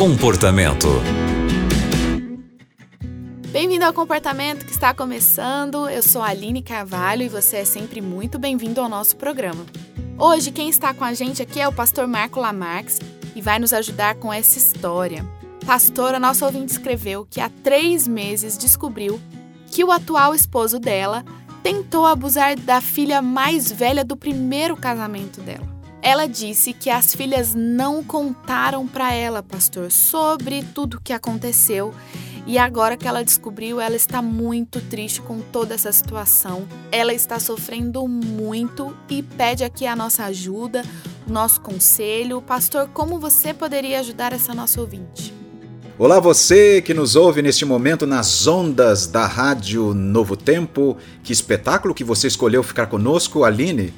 Comportamento. Bem-vindo ao Comportamento que está começando. Eu sou a Aline Carvalho e você é sempre muito bem-vindo ao nosso programa. Hoje, quem está com a gente aqui é o pastor Marco Lamarques e vai nos ajudar com essa história. Pastora, nosso ouvinte escreveu que há três meses descobriu que o atual esposo dela tentou abusar da filha mais velha do primeiro casamento dela. Ela disse que as filhas não contaram para ela, pastor, sobre tudo o que aconteceu. E agora que ela descobriu, ela está muito triste com toda essa situação. Ela está sofrendo muito e pede aqui a nossa ajuda, o nosso conselho. Pastor, como você poderia ajudar essa nossa ouvinte? Olá, você que nos ouve neste momento nas ondas da Rádio Novo Tempo. Que espetáculo que você escolheu ficar conosco, Aline.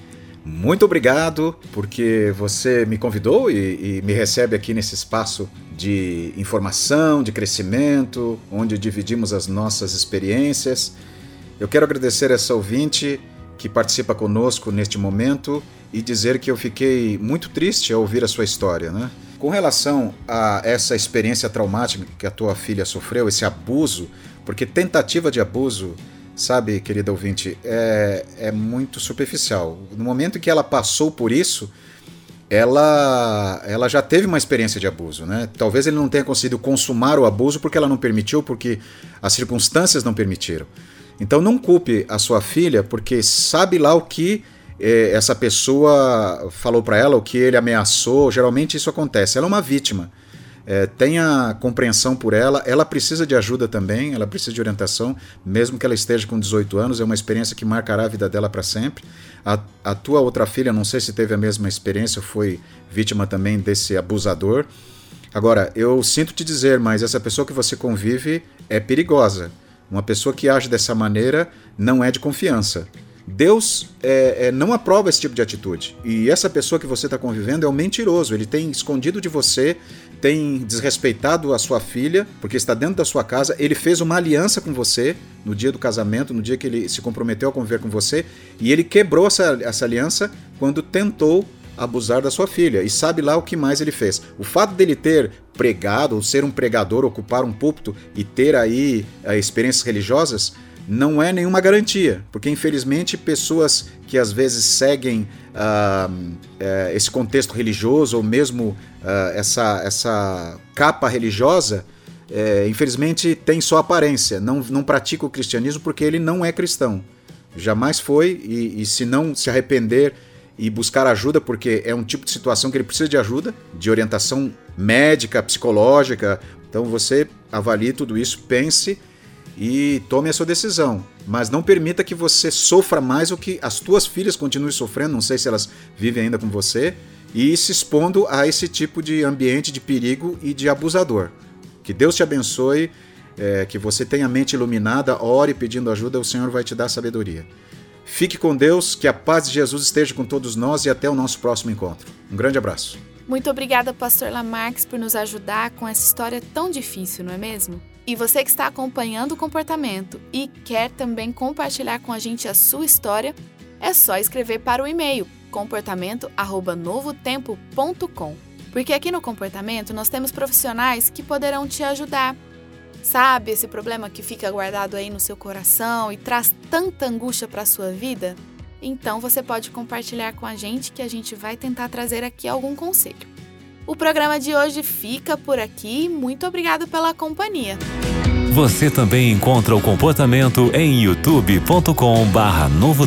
Muito obrigado porque você me convidou e, e, me recebe aqui nesse espaço de informação, de crescimento, onde dividimos as nossas experiências. Eu quero agradecer essa ouvinte que participa conosco neste momento e dizer que eu fiquei muito triste ao ouvir a sua história, né? Com relação a essa experiência traumática que a tua filha sofreu, esse abuso, porque tentativa de abuso sabe, querida ouvinte, é, é muito superficial. No momento que ela passou por isso, ela, ela já teve uma experiência de abuso, né? Talvez ele não tenha conseguido consumar o abuso porque ela não permitiu, porque as circunstâncias não permitiram. Então não culpe a sua filha, porque sabe lá o que eh, essa pessoa falou para ela, o que ele ameaçou. Geralmente isso acontece. Ela é uma vítima é, tenha compreensão por ela. Ela precisa de ajuda também, ela precisa de orientação, mesmo que ela esteja com 18 anos, é uma experiência que marcará a vida dela para sempre. A, a tua outra filha, não sei se teve a mesma experiência, foi vítima também desse abusador. Agora, eu sinto te dizer, mas essa pessoa que você convive é perigosa. Uma pessoa que age dessa maneira não é de confiança. Deus é, é, não aprova esse tipo de atitude. E essa pessoa que você está convivendo é um mentiroso. Ele tem escondido de você, tem desrespeitado a sua filha, porque está dentro da sua casa. Ele fez uma aliança com você no dia do casamento, no dia que ele se comprometeu a conviver com você. E ele quebrou essa, essa aliança quando tentou abusar da sua filha. E sabe lá o que mais ele fez. O fato dele ter pregado, ou ser um pregador, ocupar um púlpito e ter aí uh, experiências religiosas não é nenhuma garantia, porque infelizmente pessoas que às vezes seguem uh, uh, esse contexto religioso ou mesmo uh, essa, essa capa religiosa, eh, infelizmente tem só aparência, não, não pratica o cristianismo porque ele não é cristão. Jamais foi, e, e se não se arrepender e buscar ajuda, porque é um tipo de situação que ele precisa de ajuda, de orientação médica, psicológica. Então você avalie tudo isso, pense e tome a sua decisão. Mas não permita que você sofra mais ou que as tuas filhas continuem sofrendo, não sei se elas vivem ainda com você, e se expondo a esse tipo de ambiente de perigo e de abusador. Que Deus te abençoe, é, que você tenha a mente iluminada, ore pedindo ajuda, o Senhor vai te dar sabedoria. Fique com Deus, que a paz de Jesus esteja com todos nós e até o nosso próximo encontro. Um grande abraço. Muito obrigada, Pastor Lamarques, por nos ajudar com essa história tão difícil, não é mesmo? E você que está acompanhando o comportamento e quer também compartilhar com a gente a sua história, é só escrever para o e-mail comportamento@novotempo.com. Porque aqui no comportamento nós temos profissionais que poderão te ajudar. Sabe esse problema que fica guardado aí no seu coração e traz tanta angústia para a sua vida? Então você pode compartilhar com a gente que a gente vai tentar trazer aqui algum conselho. O programa de hoje fica por aqui. Muito obrigado pela companhia. Você também encontra o comportamento em youtube.com/barra Novo.